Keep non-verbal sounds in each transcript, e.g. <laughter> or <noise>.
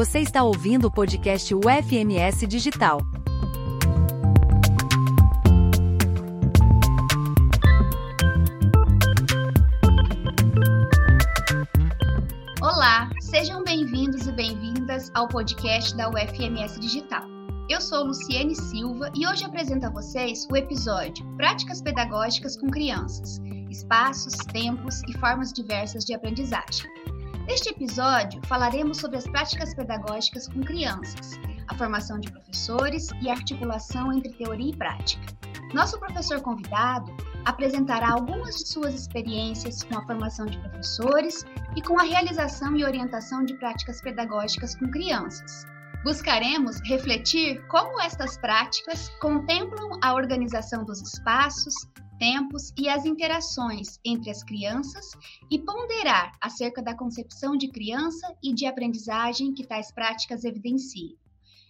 Você está ouvindo o podcast UFMS Digital. Olá, sejam bem-vindos e bem-vindas ao podcast da UFMS Digital. Eu sou Luciene Silva e hoje apresento a vocês o episódio Práticas Pedagógicas com Crianças: Espaços, Tempos e Formas Diversas de Aprendizagem. Neste episódio, falaremos sobre as práticas pedagógicas com crianças, a formação de professores e a articulação entre teoria e prática. Nosso professor convidado apresentará algumas de suas experiências com a formação de professores e com a realização e orientação de práticas pedagógicas com crianças. Buscaremos refletir como estas práticas contemplam a organização dos espaços, tempos e as interações entre as crianças e ponderar acerca da concepção de criança e de aprendizagem que tais práticas evidenciam.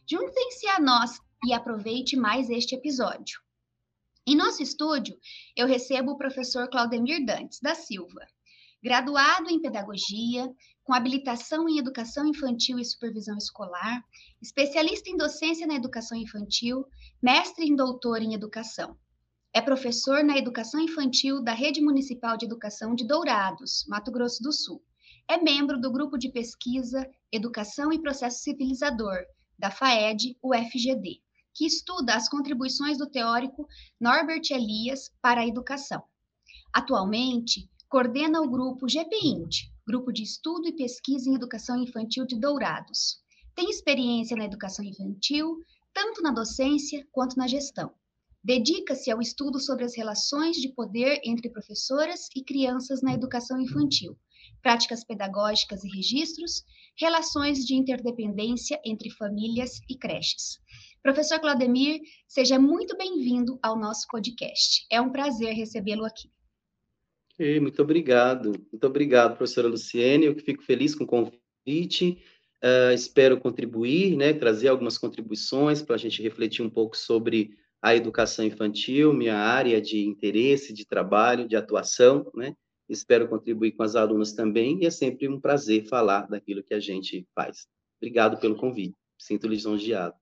Juntem-se a nós e aproveite mais este episódio. Em nosso estúdio, eu recebo o professor Claudemir Dantes da Silva, graduado em Pedagogia, com habilitação em Educação Infantil e Supervisão Escolar, especialista em Docência na Educação Infantil, mestre e doutor em Educação. É professor na educação infantil da Rede Municipal de Educação de Dourados, Mato Grosso do Sul. É membro do grupo de pesquisa Educação e Processo Civilizador, da FAED, UFGD, que estuda as contribuições do teórico Norbert Elias para a educação. Atualmente, coordena o grupo GPINT, Grupo de Estudo e Pesquisa em Educação Infantil de Dourados. Tem experiência na educação infantil, tanto na docência quanto na gestão. Dedica-se ao estudo sobre as relações de poder entre professoras e crianças na educação infantil, práticas pedagógicas e registros, relações de interdependência entre famílias e creches. Professor Claudemir, seja muito bem-vindo ao nosso podcast. É um prazer recebê-lo aqui. muito obrigado. Muito obrigado, professora Luciene. Eu fico feliz com o convite. Uh, espero contribuir, né, trazer algumas contribuições para a gente refletir um pouco sobre a educação infantil, minha área de interesse, de trabalho, de atuação, né? Espero contribuir com as alunas também e é sempre um prazer falar daquilo que a gente faz. Obrigado pelo convite. Sinto lisonjeado.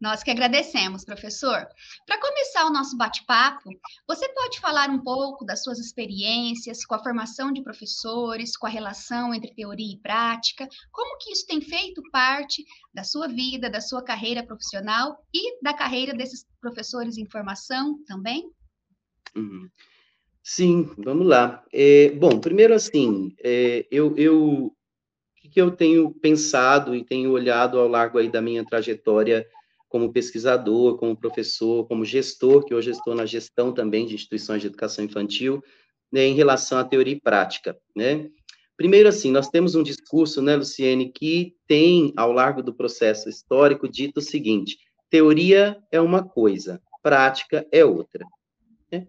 Nós que agradecemos, professor. Para começar o nosso bate-papo, você pode falar um pouco das suas experiências com a formação de professores, com a relação entre teoria e prática, como que isso tem feito parte da sua vida, da sua carreira profissional e da carreira desses professores em formação também? Uhum. Sim, vamos lá. É, bom, primeiro assim, é, eu, eu, que eu tenho pensado e tenho olhado ao largo aí da minha trajetória como pesquisador, como professor, como gestor, que hoje estou na gestão também de instituições de educação infantil, né, em relação à teoria e prática, né? Primeiro, assim, nós temos um discurso, né, Luciene, que tem, ao largo do processo histórico, dito o seguinte, teoria é uma coisa, prática é outra. Né?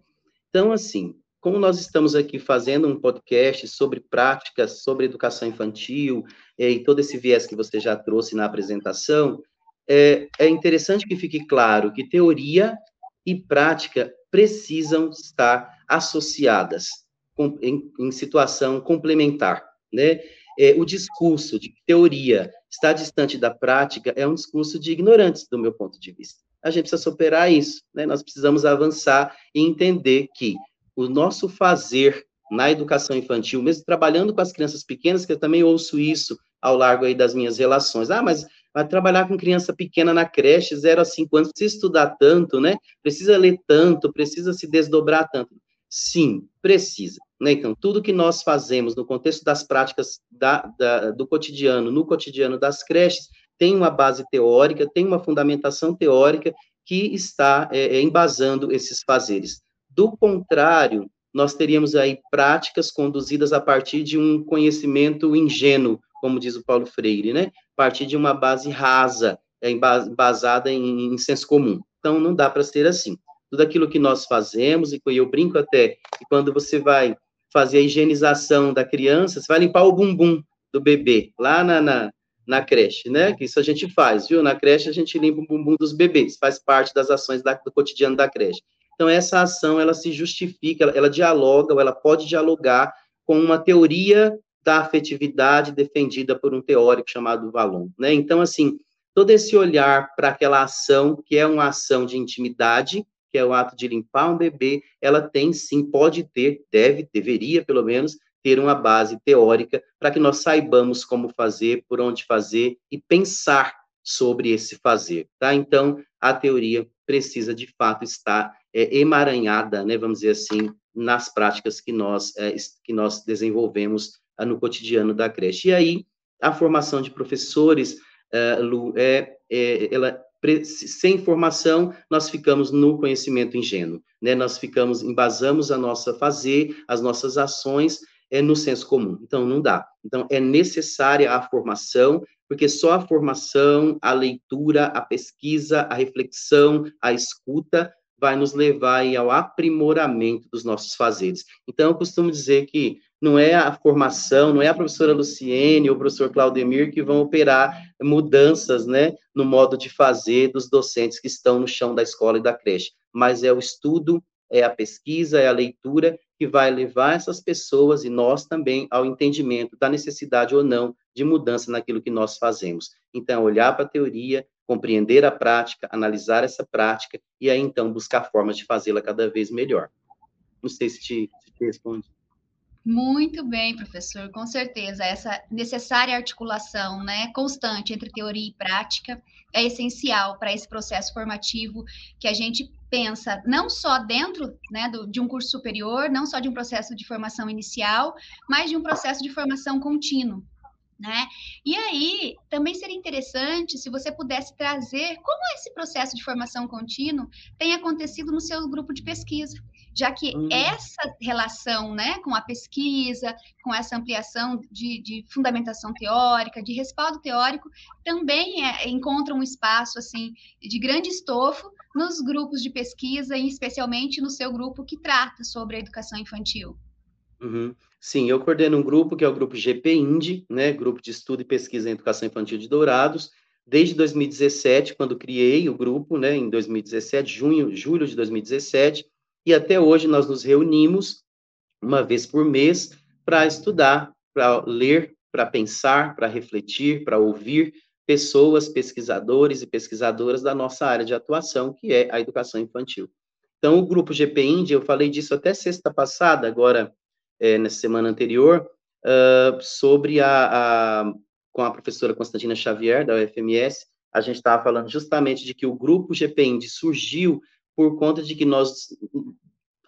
Então, assim, como nós estamos aqui fazendo um podcast sobre práticas, sobre educação infantil, e todo esse viés que você já trouxe na apresentação, é, é interessante que fique claro que teoria e prática precisam estar associadas com, em, em, situação complementar, né? É, o discurso de teoria está distante da prática é um discurso de ignorantes, do meu ponto de vista. A gente precisa superar isso, né? Nós precisamos avançar e entender que o nosso fazer na educação infantil, mesmo trabalhando com as crianças pequenas, que eu também ouço isso ao largo aí das minhas relações. Ah, mas vai trabalhar com criança pequena na creche, 0 a 5 anos, precisa estudar tanto, né? Precisa ler tanto, precisa se desdobrar tanto. Sim, precisa. Né? Então, tudo que nós fazemos no contexto das práticas da, da, do cotidiano, no cotidiano das creches, tem uma base teórica, tem uma fundamentação teórica que está é, é embasando esses fazeres. Do contrário, nós teríamos aí práticas conduzidas a partir de um conhecimento ingênuo, como diz o Paulo Freire, né? Partir de uma base rasa, é, embasada em, em senso comum. Então, não dá para ser assim. Tudo aquilo que nós fazemos, e eu brinco até, que quando você vai fazer a higienização da criança, você vai limpar o bumbum do bebê, lá na, na, na creche, né? Que isso a gente faz, viu? Na creche a gente limpa o bumbum dos bebês, faz parte das ações da, do cotidiano da creche. Então, essa ação, ela se justifica, ela, ela dialoga, ou ela pode dialogar com uma teoria da afetividade defendida por um teórico chamado Vallon, né? Então, assim, todo esse olhar para aquela ação, que é uma ação de intimidade, que é o ato de limpar um bebê, ela tem sim, pode ter, deve, deveria pelo menos, ter uma base teórica para que nós saibamos como fazer, por onde fazer e pensar sobre esse fazer, tá? Então, a teoria precisa de fato estar é, emaranhada, né, vamos dizer assim, nas práticas que nós é, que nós desenvolvemos no cotidiano da creche. E aí, a formação de professores, é, Lu, é, é ela sem formação, nós ficamos no conhecimento ingênuo, né? Nós ficamos, embasamos a nossa fazer, as nossas ações é no senso comum. Então, não dá. Então, é necessária a formação, porque só a formação, a leitura, a pesquisa, a reflexão, a escuta vai nos levar ao aprimoramento dos nossos fazeres. Então, eu costumo dizer que não é a formação, não é a professora Luciene ou o professor Claudemir que vão operar mudanças, né, no modo de fazer dos docentes que estão no chão da escola e da creche, mas é o estudo, é a pesquisa, é a leitura que vai levar essas pessoas e nós também ao entendimento da necessidade ou não de mudança naquilo que nós fazemos. Então, olhar para a teoria, compreender a prática, analisar essa prática e aí então buscar formas de fazê-la cada vez melhor. Não sei se te, se te responde. Muito bem, professor, com certeza. Essa necessária articulação né, constante entre teoria e prática é essencial para esse processo formativo que a gente pensa não só dentro né, do, de um curso superior, não só de um processo de formação inicial, mas de um processo de formação contínuo. Né? E aí, também seria interessante se você pudesse trazer como esse processo de formação contínua tem acontecido no seu grupo de pesquisa já que hum. essa relação né, com a pesquisa, com essa ampliação de, de fundamentação teórica, de respaldo teórico, também é, encontra um espaço assim de grande estofo nos grupos de pesquisa, e especialmente no seu grupo que trata sobre a educação infantil. Uhum. Sim, eu coordeno um grupo que é o grupo GPIND, né, Grupo de Estudo e Pesquisa em Educação Infantil de Dourados, desde 2017, quando criei o grupo, né, em 2017, junho, julho de 2017, e até hoje nós nos reunimos uma vez por mês para estudar, para ler, para pensar, para refletir, para ouvir pessoas, pesquisadores e pesquisadoras da nossa área de atuação, que é a educação infantil. Então, o grupo GP Índia, eu falei disso até sexta passada, agora, é, na semana anterior, uh, sobre a, a, com a professora Constantina Xavier, da UFMS, a gente estava falando justamente de que o grupo GP Índia surgiu por conta de que nós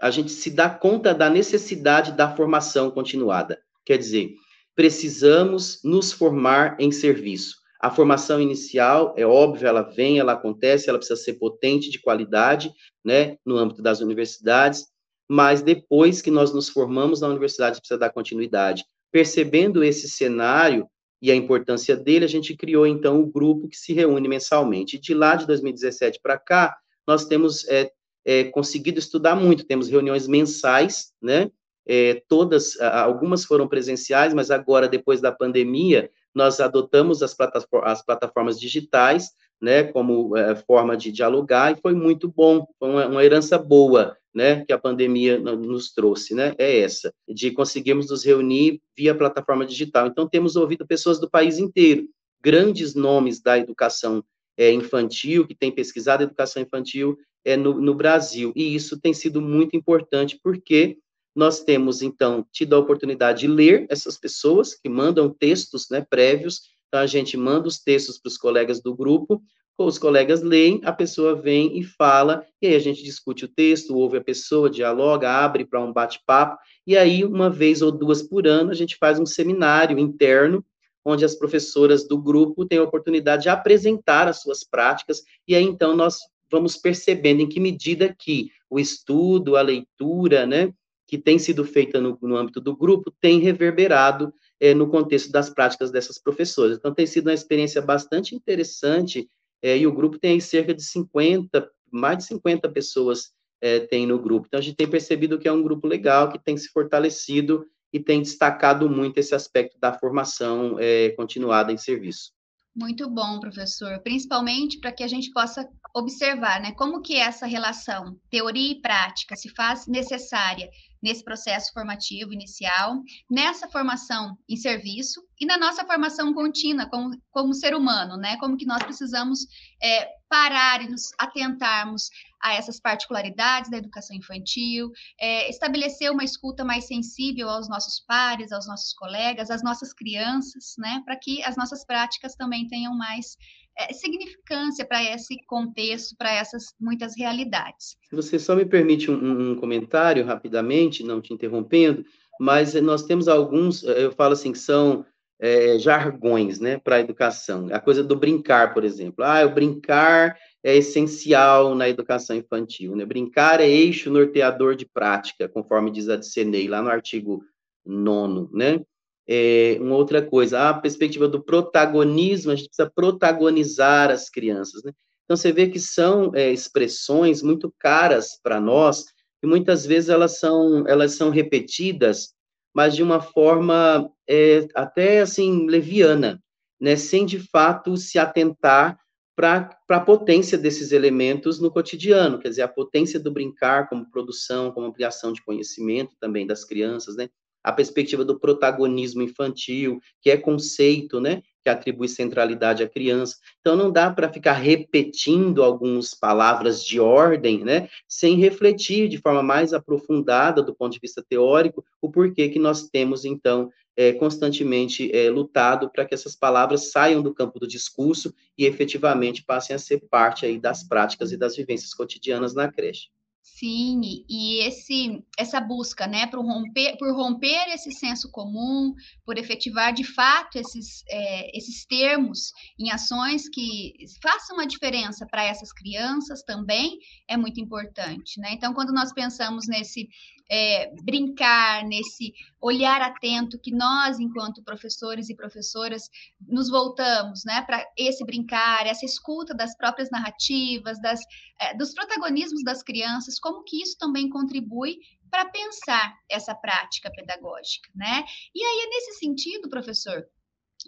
a gente se dá conta da necessidade da formação continuada. Quer dizer, precisamos nos formar em serviço. A formação inicial, é óbvio, ela vem, ela acontece, ela precisa ser potente, de qualidade, né, no âmbito das universidades, mas depois que nós nos formamos na universidade, precisa dar continuidade. Percebendo esse cenário e a importância dele, a gente criou, então, o grupo que se reúne mensalmente. De lá de 2017 para cá, nós temos é, é, conseguido estudar muito, temos reuniões mensais, né? É, todas, algumas foram presenciais, mas agora, depois da pandemia, nós adotamos as, plataformas, as plataformas digitais, né, como é, forma de dialogar, e foi muito bom, foi uma, uma, herança boa, né, que a pandemia nos trouxe, né, é essa, de conseguirmos nos reunir via plataforma digital. Então, temos ouvido pessoas do país inteiro, grandes nomes da educação é, infantil, que tem pesquisado educação infantil é, no, no Brasil. E isso tem sido muito importante, porque nós temos, então, tido a oportunidade de ler essas pessoas que mandam textos né, prévios, então a gente manda os textos para os colegas do grupo, os colegas leem, a pessoa vem e fala, e aí a gente discute o texto, ouve a pessoa, dialoga, abre para um bate-papo, e aí, uma vez ou duas por ano, a gente faz um seminário interno onde as professoras do grupo têm a oportunidade de apresentar as suas práticas, e aí então nós vamos percebendo em que medida que o estudo, a leitura, né, que tem sido feita no, no âmbito do grupo, tem reverberado é, no contexto das práticas dessas professoras. Então, tem sido uma experiência bastante interessante, é, e o grupo tem cerca de 50, mais de 50 pessoas é, tem no grupo. Então, a gente tem percebido que é um grupo legal, que tem se fortalecido e tem destacado muito esse aspecto da formação continuada em serviço. Muito bom, professor, principalmente para que a gente possa observar, né, como que essa relação teoria e prática se faz necessária nesse processo formativo inicial, nessa formação em serviço e na nossa formação contínua como, como ser humano, né? Como que nós precisamos é, parar e nos atentarmos a essas particularidades da educação infantil, é, estabelecer uma escuta mais sensível aos nossos pares, aos nossos colegas, às nossas crianças, né? Para que as nossas práticas também tenham mais é, significância para esse contexto, para essas muitas realidades. Você só me permite um, um, comentário rapidamente, não te interrompendo, mas nós temos alguns, eu falo assim, que são é, jargões, né, para a educação. A coisa do brincar, por exemplo. Ah, o brincar é essencial na educação infantil, né? Brincar é eixo norteador de prática, conforme diz a Discenei, lá no artigo 9, né? É, uma outra coisa, a perspectiva do protagonismo, a gente precisa protagonizar as crianças, né? Então, você vê que são é, expressões muito caras para nós, e muitas vezes elas são, elas são repetidas, mas de uma forma é, até, assim, leviana, né? Sem, de fato, se atentar para a potência desses elementos no cotidiano, quer dizer, a potência do brincar como produção, como ampliação de conhecimento também das crianças, né? A perspectiva do protagonismo infantil, que é conceito, né, que atribui centralidade à criança. Então, não dá para ficar repetindo algumas palavras de ordem, né, sem refletir de forma mais aprofundada, do ponto de vista teórico, o porquê que nós temos, então, é, constantemente é, lutado para que essas palavras saiam do campo do discurso e efetivamente passem a ser parte aí das práticas e das vivências cotidianas na creche. Sim, e esse essa busca, né, por romper, por romper esse senso comum, por efetivar de fato esses, é, esses termos em ações que façam a diferença para essas crianças também é muito importante, né? Então, quando nós pensamos nesse é, brincar, nesse olhar atento que nós, enquanto professores e professoras, nos voltamos né, para esse brincar, essa escuta das próprias narrativas, das, é, dos protagonismos das crianças, como que isso também contribui para pensar essa prática pedagógica, né? E aí, é nesse sentido, professor,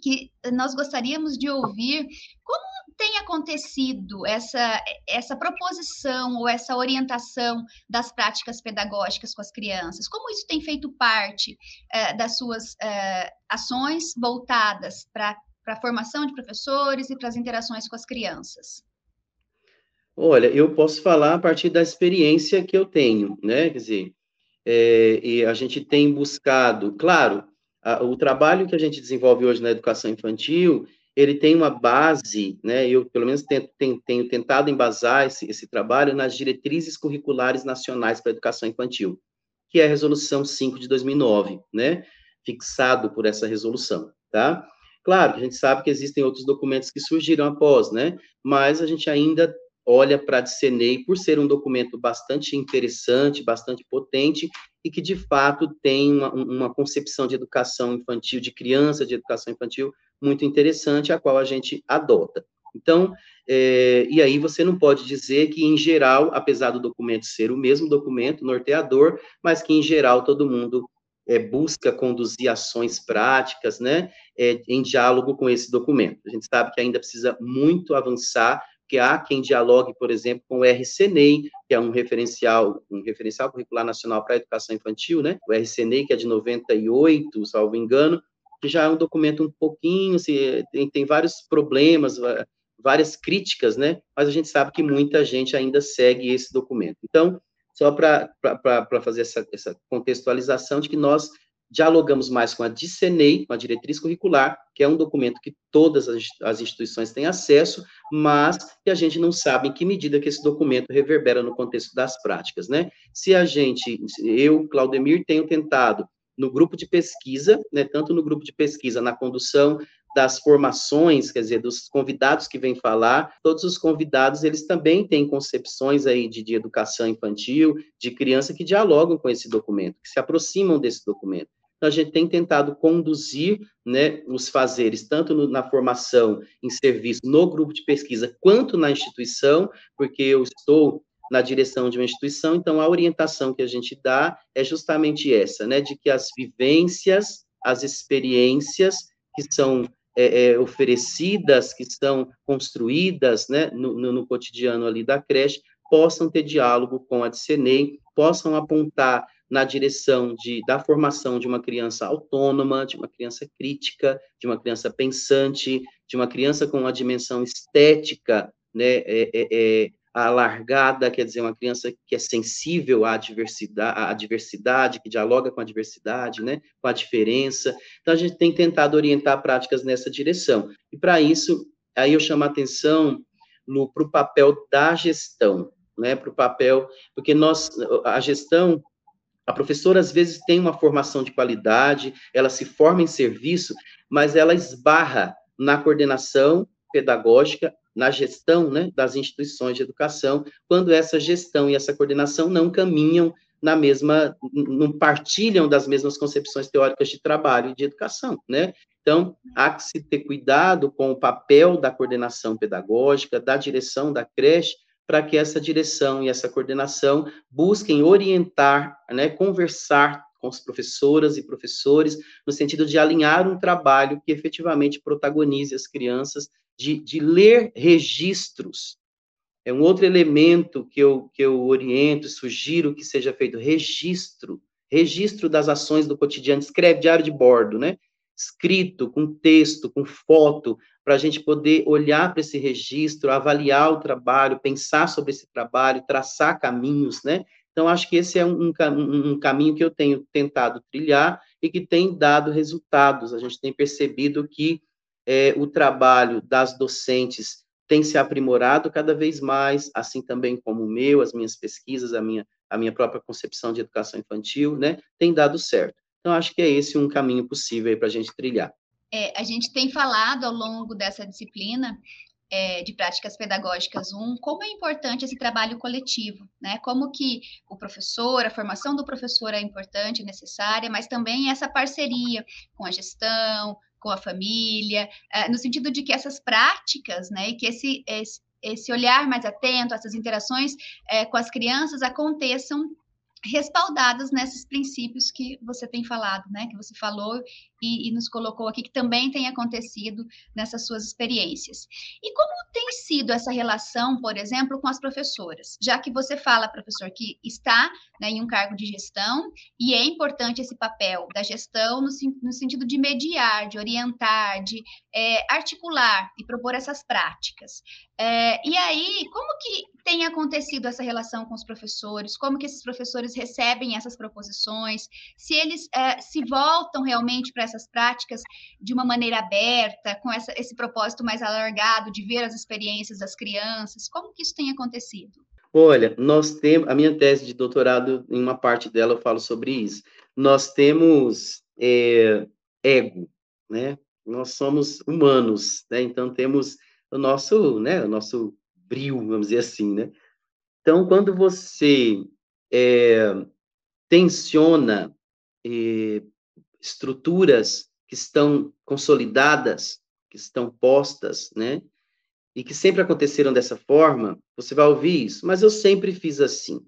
que nós gostaríamos de ouvir como tem acontecido essa, essa proposição ou essa orientação das práticas pedagógicas com as crianças? Como isso tem feito parte eh, das suas eh, ações voltadas para a formação de professores e para as interações com as crianças? Olha, eu posso falar a partir da experiência que eu tenho, né? Quer dizer, é, e a gente tem buscado, claro, a, o trabalho que a gente desenvolve hoje na educação infantil, ele tem uma base, né, eu pelo menos tenho, tenho, tenho tentado embasar esse, esse, trabalho nas diretrizes curriculares nacionais para a educação infantil, que é a resolução 5 de 2009, né, fixado por essa resolução, tá? Claro a gente sabe que existem outros documentos que surgiram após, né, mas a gente ainda olha para a DCNEI por ser um documento bastante interessante, bastante potente e que, de fato, tem uma, uma, concepção de educação infantil, de criança, de educação infantil muito interessante, a qual a gente adota. Então, é, e aí você não pode dizer que, em geral, apesar do documento ser o mesmo documento norteador, mas que, em geral, todo mundo é, busca conduzir ações práticas, né, é, em diálogo com esse documento. A gente sabe que ainda precisa muito avançar que há quem dialogue, por exemplo, com o RCNEI, que é um referencial, um referencial curricular nacional para a educação infantil, né? O RCNEI, que é de 98, salvo engano, que já é um documento um pouquinho, assim, tem, tem vários problemas, várias críticas, né? Mas a gente sabe que muita gente ainda segue esse documento. Então, só para fazer essa, essa contextualização de que nós dialogamos mais com a DICENEI, com a diretriz curricular, que é um documento que todas as instituições têm acesso, mas que a gente não sabe em que medida que esse documento reverbera no contexto das práticas, né? Se a gente, eu, Claudemir, tenho tentado no grupo de pesquisa, né, tanto no grupo de pesquisa, na condução das formações, quer dizer, dos convidados que vêm falar, todos os convidados, eles também têm concepções aí de, de educação infantil, de criança, que dialogam com esse documento, que se aproximam desse documento. Então, a gente tem tentado conduzir né, os fazeres, tanto no, na formação em serviço no grupo de pesquisa, quanto na instituição, porque eu estou na direção de uma instituição, então a orientação que a gente dá é justamente essa, né, de que as vivências, as experiências que são é, é, oferecidas, que são construídas, né, no, no, no, cotidiano ali da creche, possam ter diálogo com a DCNEI, possam apontar na direção de, da formação de uma criança autônoma, de uma criança crítica, de uma criança pensante, de uma criança com uma dimensão estética, né, é, é, é, alargada, quer dizer, uma criança que é sensível à diversidade, à diversidade, que dialoga com a diversidade, né, com a diferença. Então, a gente tem tentado orientar práticas nessa direção. E, para isso, aí eu chamo a atenção para o papel da gestão, né, para o papel, porque nós, a gestão, a professora às vezes tem uma formação de qualidade, ela se forma em serviço, mas ela esbarra na coordenação pedagógica, na gestão né, das instituições de educação, quando essa gestão e essa coordenação não caminham na mesma, não partilham das mesmas concepções teóricas de trabalho e de educação, né? Então, há que se ter cuidado com o papel da coordenação pedagógica, da direção da creche, para que essa direção e essa coordenação busquem orientar, né, conversar com as professoras e professores, no sentido de alinhar um trabalho que efetivamente protagonize as crianças, de, de ler registros. É um outro elemento que eu, que eu oriento, sugiro que seja feito, registro, registro das ações do cotidiano, escreve diário de bordo, né? Escrito, com texto, com foto, para a gente poder olhar para esse registro, avaliar o trabalho, pensar sobre esse trabalho, traçar caminhos, né? Então, acho que esse é um, um, um, caminho que eu tenho tentado trilhar e que tem dado resultados. A gente tem percebido que é, o trabalho das docentes tem se aprimorado cada vez mais, assim também como o meu, as minhas pesquisas, a minha, a minha própria concepção de educação infantil, né, tem dado certo. Então, acho que é esse um caminho possível para a gente trilhar. É, a gente tem falado ao longo dessa disciplina é, de práticas pedagógicas 1, como é importante esse trabalho coletivo, né? Como que o professor, a formação do professor é importante, necessária, mas também essa parceria com a gestão, com a família, é, no sentido de que essas práticas, né, e que esse, esse, esse olhar mais atento, essas interações é, com as crianças aconteçam respaldadas nesses princípios que você tem falado, né? Que você falou e, e, nos colocou aqui que também tem acontecido nessas suas experiências. E como tem sido essa relação, por exemplo, com as professoras? Já que você fala, professor, que está né, em um cargo de gestão e é importante esse papel da gestão no, no sentido de mediar, de orientar, de é, articular e propor essas práticas. É, e aí, como que tem acontecido essa relação com os professores? Como que esses professores recebem essas proposições? Se eles é, se voltam realmente para essas práticas de uma maneira aberta, com essa, esse propósito mais alargado de ver as experiências das crianças? Como que isso tem acontecido? Olha, nós temos, a minha tese de doutorado, em uma parte dela eu falo sobre isso. Nós temos é, ego, né? Nós somos humanos, né? Então temos o nosso, né, o nosso brilho, vamos dizer assim, né? Então, quando você é, tensiona é, estruturas que estão consolidadas, que estão postas, né? E que sempre aconteceram dessa forma, você vai ouvir isso, mas eu sempre fiz assim.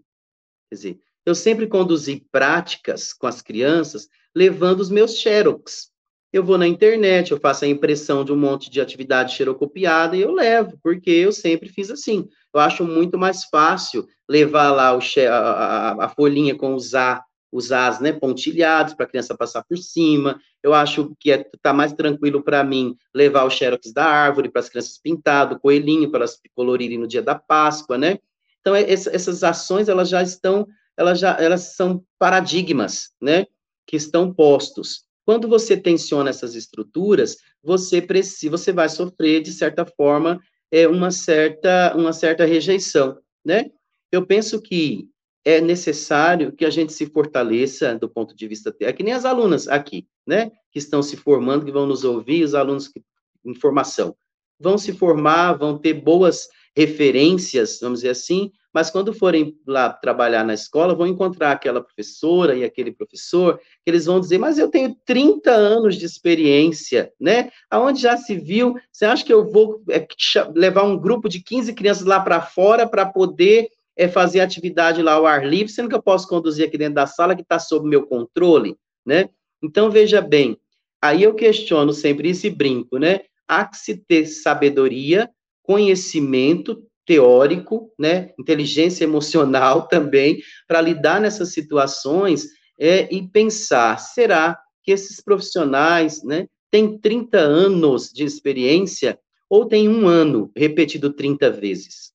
Quer dizer, eu sempre conduzi práticas com as crianças levando os meus xerox. Eu vou na internet, eu faço a impressão de um monte de atividade xerocopiada e eu levo, porque eu sempre fiz assim. Eu acho muito mais fácil levar lá o, a, a, a folhinha com os A, os As né, pontilhados para a criança passar por cima. Eu acho que está é, tá mais tranquilo para mim levar o xerox da árvore para as crianças pintar, do coelhinho para elas colorirem no dia da Páscoa, né? Então, é, essas ações, elas já estão, elas já, elas são paradigmas, né, que estão postos. Quando você tensiona essas estruturas, você precisa, você vai sofrer de certa forma é uma certa uma certa rejeição, né? Eu penso que é necessário que a gente se fortaleça do ponto de vista é que nem as alunas aqui, né, que estão se formando, que vão nos ouvir, os alunos que, em formação, vão se formar, vão ter boas referências, vamos dizer assim, mas quando forem lá trabalhar na escola, vão encontrar aquela professora e aquele professor, que eles vão dizer, mas eu tenho 30 anos de experiência, né? Aonde já se viu, você acha que eu vou é, levar um grupo de 15 crianças lá para fora para poder é, fazer atividade lá ao ar livre, sendo que eu posso conduzir aqui dentro da sala que está sob meu controle, né? Então, veja bem, aí eu questiono sempre isso e brinco, né? Há que se ter sabedoria, conhecimento, teórico, né, inteligência emocional <laughs> também, para lidar nessas situações é, e pensar, será que esses profissionais, né, têm 30 anos de experiência ou têm um ano repetido 30 vezes?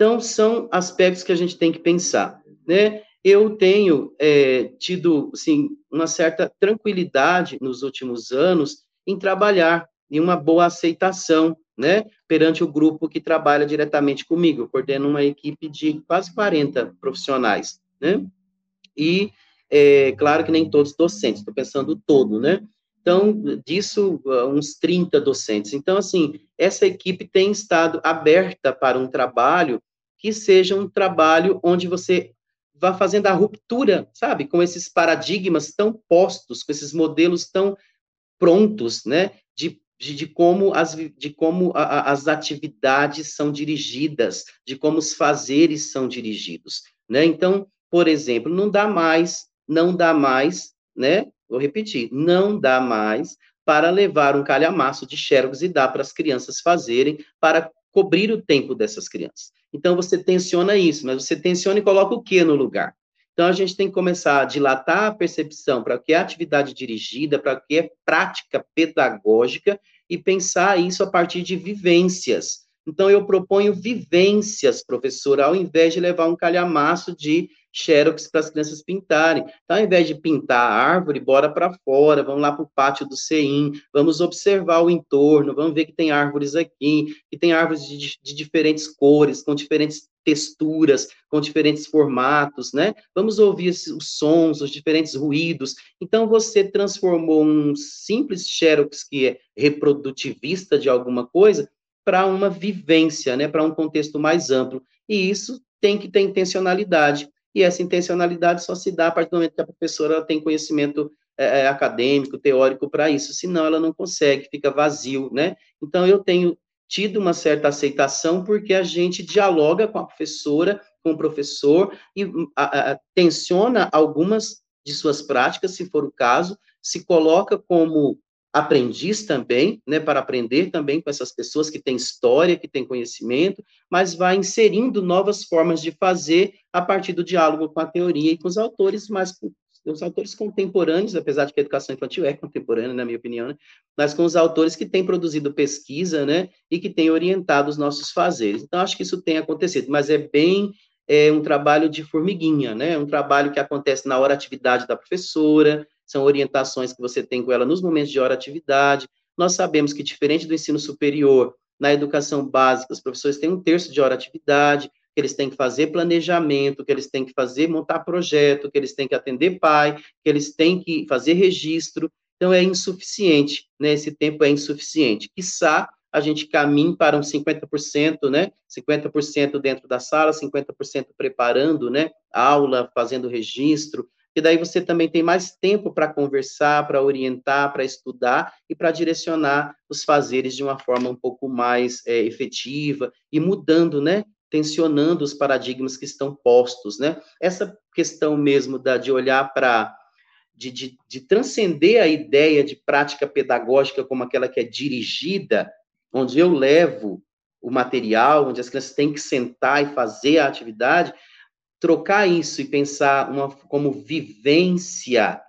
Então, são aspectos que a gente tem que pensar, né? Eu tenho é, tido, assim, uma certa tranquilidade nos últimos anos em trabalhar em uma boa aceitação, né, perante o grupo que trabalha diretamente comigo. Eu coordeno uma equipe de quase 40 profissionais, né? E, é, claro que nem todos docentes, estou pensando todo, né? Então, disso, uns 30 docentes. Então, assim, essa equipe tem estado aberta para um trabalho que seja um trabalho onde você vá fazendo a ruptura, sabe, com esses paradigmas tão postos, com esses modelos tão prontos, né, de, de, de como, as, de como a, a, as atividades são dirigidas, de como os fazeres são dirigidos, né, então, por exemplo, não dá mais, não dá mais, né, vou repetir, não dá mais para levar um calhamaço de xerox e dar para as crianças fazerem, para cobrir o tempo dessas crianças. Então, você tensiona isso, mas você tensiona e coloca o que no lugar? Então, a gente tem que começar a dilatar a percepção para o que é atividade dirigida, para o que é prática pedagógica, e pensar isso a partir de vivências. Então, eu proponho vivências, professor, ao invés de levar um calhamaço de xerox para as crianças pintarem. Então, ao invés de pintar a árvore, bora para fora, vamos lá para o pátio do CEIM, vamos observar o entorno, vamos ver que tem árvores aqui, que tem árvores de, de diferentes cores, com diferentes texturas, com diferentes formatos, né? Vamos ouvir os sons, os diferentes ruídos. Então, você transformou um simples xerox que é reprodutivista de alguma coisa para uma vivência, né? Para um contexto mais amplo. E isso tem que ter intencionalidade e essa intencionalidade só se dá a partir do momento que a professora tem conhecimento é, é, acadêmico, teórico para isso, senão ela não consegue, fica vazio, né? Então, eu tenho tido uma certa aceitação porque a gente dialoga com a professora, com o professor, e a, a, tensiona algumas de suas práticas, se for o caso, se coloca como aprendiz também, né, para aprender também com essas pessoas que têm história, que têm conhecimento, mas vai inserindo novas formas de fazer a partir do diálogo com a teoria e com os autores mais os autores contemporâneos, apesar de que a educação infantil é contemporânea, na minha opinião, né, mas com os autores que têm produzido pesquisa, né, e que têm orientado os nossos fazeres. Então, acho que isso tem acontecido, mas é bem é um trabalho de formiguinha, né, um trabalho que acontece na hora atividade da professora, são orientações que você tem com ela nos momentos de hora atividade. Nós sabemos que, diferente do ensino superior, na educação básica, os professores têm um terço de hora atividade, que eles têm que fazer planejamento, que eles têm que fazer, montar projeto, que eles têm que atender pai, que eles têm que fazer registro. Então, é insuficiente, né? Esse tempo é insuficiente. Quiçá a gente caminhe para um 50%, né? 50% dentro da sala, 50% preparando, né? Aula, fazendo registro, e daí você também tem mais tempo para conversar, para orientar, para estudar e para direcionar os fazeres de uma forma um pouco mais é, efetiva e mudando, né? Tensionando os paradigmas que estão postos, né? Essa questão mesmo da, de olhar para de, de, de, transcender a ideia de prática pedagógica como aquela que é dirigida, onde eu levo o material, onde as crianças têm que sentar e fazer a atividade, trocar isso e pensar uma, como vivência,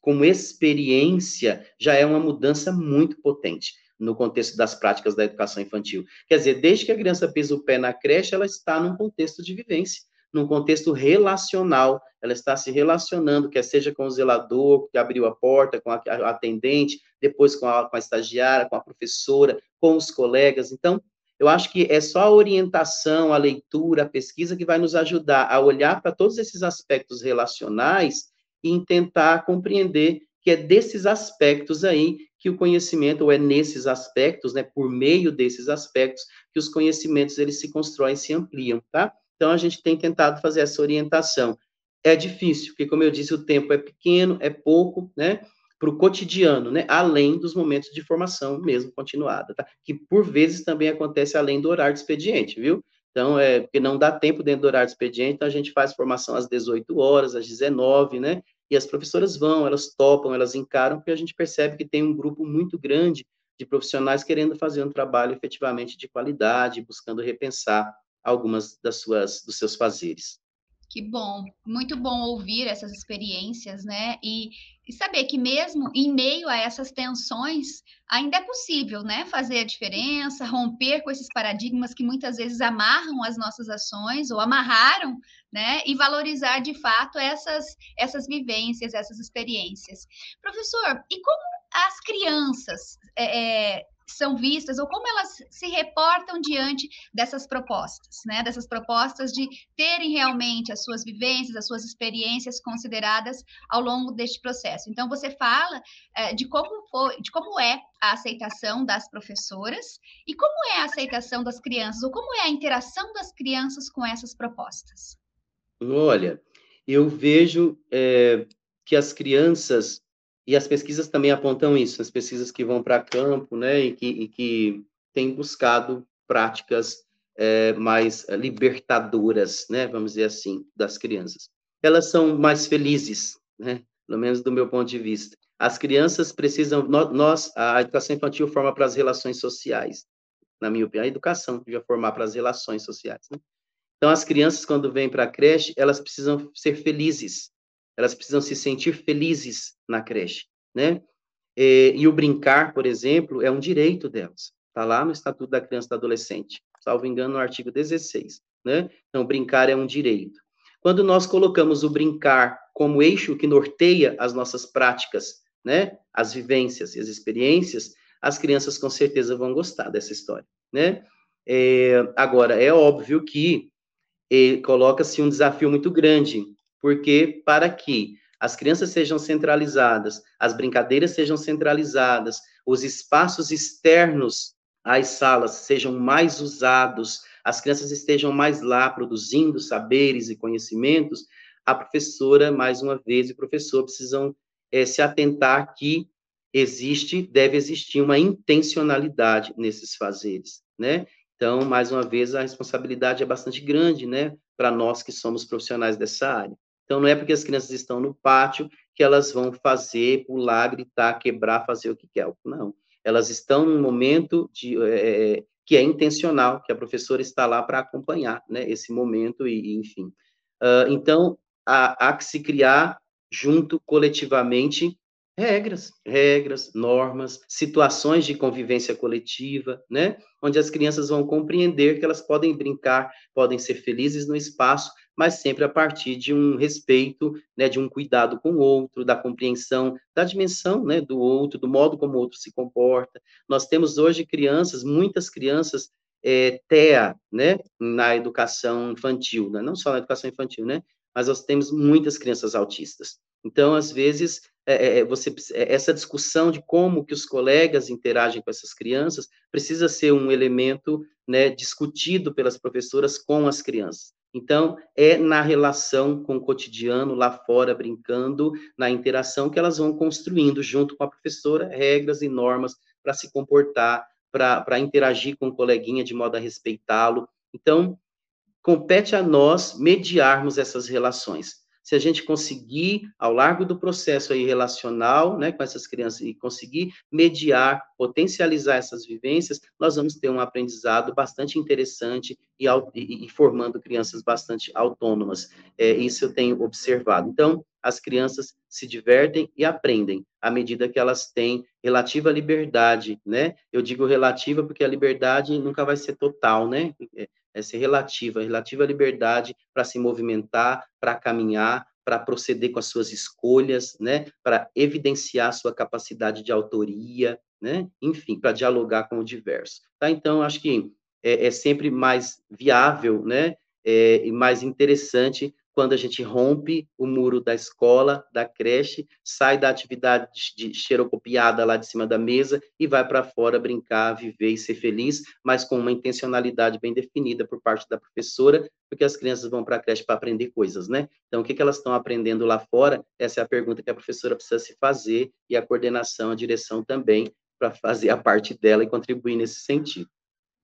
como experiência, já é uma mudança muito potente no contexto das práticas da educação infantil. Quer dizer, desde que a criança pisa o pé na creche, ela está num contexto de vivência, num contexto relacional, ela está se relacionando, quer seja com o zelador, que abriu a porta, com a atendente, depois com a, com a estagiária, com a professora, com os colegas. Então, eu acho que é só a orientação, a leitura, a pesquisa que vai nos ajudar a olhar para todos esses aspectos relacionais e tentar compreender que é desses aspectos aí que o conhecimento, ou é nesses aspectos, né, por meio desses aspectos, que os conhecimentos eles se constroem, se ampliam, tá? Então a gente tem tentado fazer essa orientação. É difícil, porque como eu disse, o tempo é pequeno, é pouco, né? Para o cotidiano, né? Além dos momentos de formação mesmo continuada, tá? Que por vezes também acontece além do horário de expediente, viu? Então, é porque não dá tempo dentro do horário de expediente, então a gente faz formação às 18 horas, às 19, né? E as professoras vão, elas topam, elas encaram, porque a gente percebe que tem um grupo muito grande de profissionais querendo fazer um trabalho efetivamente de qualidade, buscando repensar algumas das suas dos seus fazeres. Que bom, muito bom ouvir essas experiências, né? E, e, saber que mesmo em meio a essas tensões, ainda é possível, né? Fazer a diferença, romper com esses paradigmas que muitas vezes amarram as nossas ações ou amarraram, né? E valorizar de fato essas, essas vivências, essas experiências. Professor, e como as crianças é, é são vistas ou como elas se reportam diante dessas propostas, né? Dessas propostas de terem realmente as suas vivências, as suas experiências consideradas ao longo deste processo. Então você fala é, de como foi, de como é a aceitação das professoras e como é a aceitação das crianças ou como é a interação das crianças com essas propostas. Olha, eu vejo é, que as crianças e as pesquisas também apontam isso, as pesquisas que vão para campo, né, e que, e que têm buscado práticas é, mais libertadoras, né, vamos dizer assim, das crianças. Elas são mais felizes, né, pelo menos do meu ponto de vista. As crianças precisam, nós, a educação infantil forma para as relações sociais, na minha opinião, a educação devia formar para as relações sociais, né? Então, as crianças, quando vêm para a creche, elas precisam ser felizes, elas precisam se sentir felizes na creche, né? E, e o brincar, por exemplo, é um direito delas. Está lá no Estatuto da Criança e do Adolescente, salvo engano, no artigo 16, né? Então, brincar é um direito. Quando nós colocamos o brincar como eixo que norteia as nossas práticas, né? As vivências e as experiências, as crianças com certeza vão gostar dessa história, né? É, agora, é óbvio que eh, coloca-se um desafio muito grande, porque para que as crianças sejam centralizadas, as brincadeiras sejam centralizadas, os espaços externos às salas sejam mais usados, as crianças estejam mais lá produzindo saberes e conhecimentos, a professora, mais uma vez, e o professor precisam é, se atentar que existe, deve existir uma intencionalidade nesses fazeres, né? Então, mais uma vez, a responsabilidade é bastante grande, né, para nós que somos profissionais dessa área. Então, não é porque as crianças estão no pátio que elas vão fazer, pular, gritar, quebrar, fazer o que quer. Não. Elas estão num momento de, é, que é intencional, que a professora está lá para acompanhar né, esse momento, e, enfim. Uh, então, há, há que se criar, junto, coletivamente, regras, regras, normas, situações de convivência coletiva, né? Onde as crianças vão compreender que elas podem brincar, podem ser felizes no espaço, mas sempre a partir de um respeito, né, de um cuidado com o outro, da compreensão da dimensão, né, do outro, do modo como o outro se comporta. Nós temos hoje crianças, muitas crianças é, TEA, né, na educação infantil, né? não só na educação infantil, né, mas nós temos muitas crianças autistas. Então, às vezes, é, é, é você, é, essa discussão de como que os colegas interagem com essas crianças precisa ser um elemento né, discutido pelas professoras com as crianças. Então, é na relação com o cotidiano, lá fora, brincando, na interação, que elas vão construindo, junto com a professora, regras e normas para se comportar, para interagir com o coleguinha de modo a respeitá-lo. Então, compete a nós mediarmos essas relações se a gente conseguir, ao largo do processo aí relacional, né, com essas crianças, e conseguir mediar, potencializar essas vivências, nós vamos ter um aprendizado bastante interessante e, e, e formando crianças bastante autônomas. É, isso eu tenho observado. Então, as crianças se divertem e aprendem à medida que elas têm relativa liberdade, né? Eu digo relativa porque a liberdade nunca vai ser total, né? É, ser relativa, relativa liberdade para se movimentar, para caminhar, para proceder com as suas escolhas, né, para evidenciar sua capacidade de autoria, né, enfim, para dialogar com o diverso. Tá? Então, acho que é, é sempre mais viável, né, é, e mais interessante quando a gente rompe o muro da escola, da creche, sai da atividade de xerocopiada lá de cima da mesa e vai para fora brincar, viver e ser feliz, mas com uma intencionalidade bem definida por parte da professora, porque as crianças vão para a creche para aprender coisas, né? Então, o que, que elas estão aprendendo lá fora? Essa é a pergunta que a professora precisa se fazer e a coordenação, a direção também, para fazer a <laughs> parte dela e contribuir nesse sentido.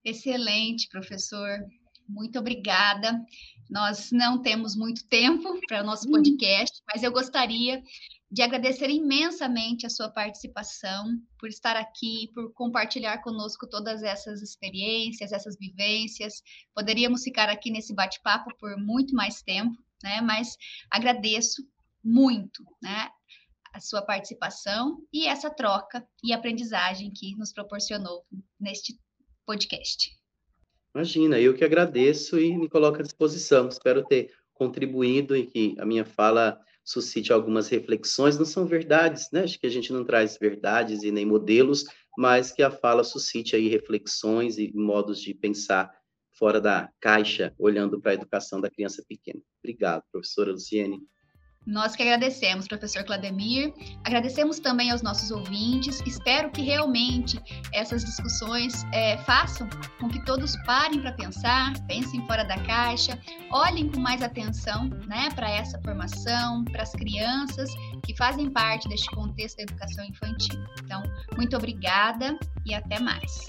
Excelente, professor. Muito obrigada. Nós não temos muito tempo <laughs> para o nosso podcast, mas eu gostaria de agradecer imensamente a sua participação, por estar aqui, por compartilhar conosco todas essas experiências, essas vivências. Poderíamos ficar aqui nesse bate-papo por muito mais tempo, né? Mas agradeço muito, né? A sua participação e essa troca e aprendizagem que nos proporcionou neste podcast. Imagina, eu que agradeço e me coloco à disposição. Espero ter contribuído e que a minha fala suscite algumas reflexões. Não são verdades, né? Acho que a gente não traz verdades e nem modelos, mas que a fala suscite aí reflexões e modos de pensar fora da caixa, olhando para a educação da criança pequena. Obrigado, professora Luciene. Nós que agradecemos, professor Clademir. Agradecemos também aos nossos ouvintes. Espero que realmente essas discussões é, façam com que todos parem para pensar, pensem fora da caixa, olhem com mais atenção né, para essa formação, para as crianças que fazem parte deste contexto da educação infantil. Então, muito obrigada e até mais.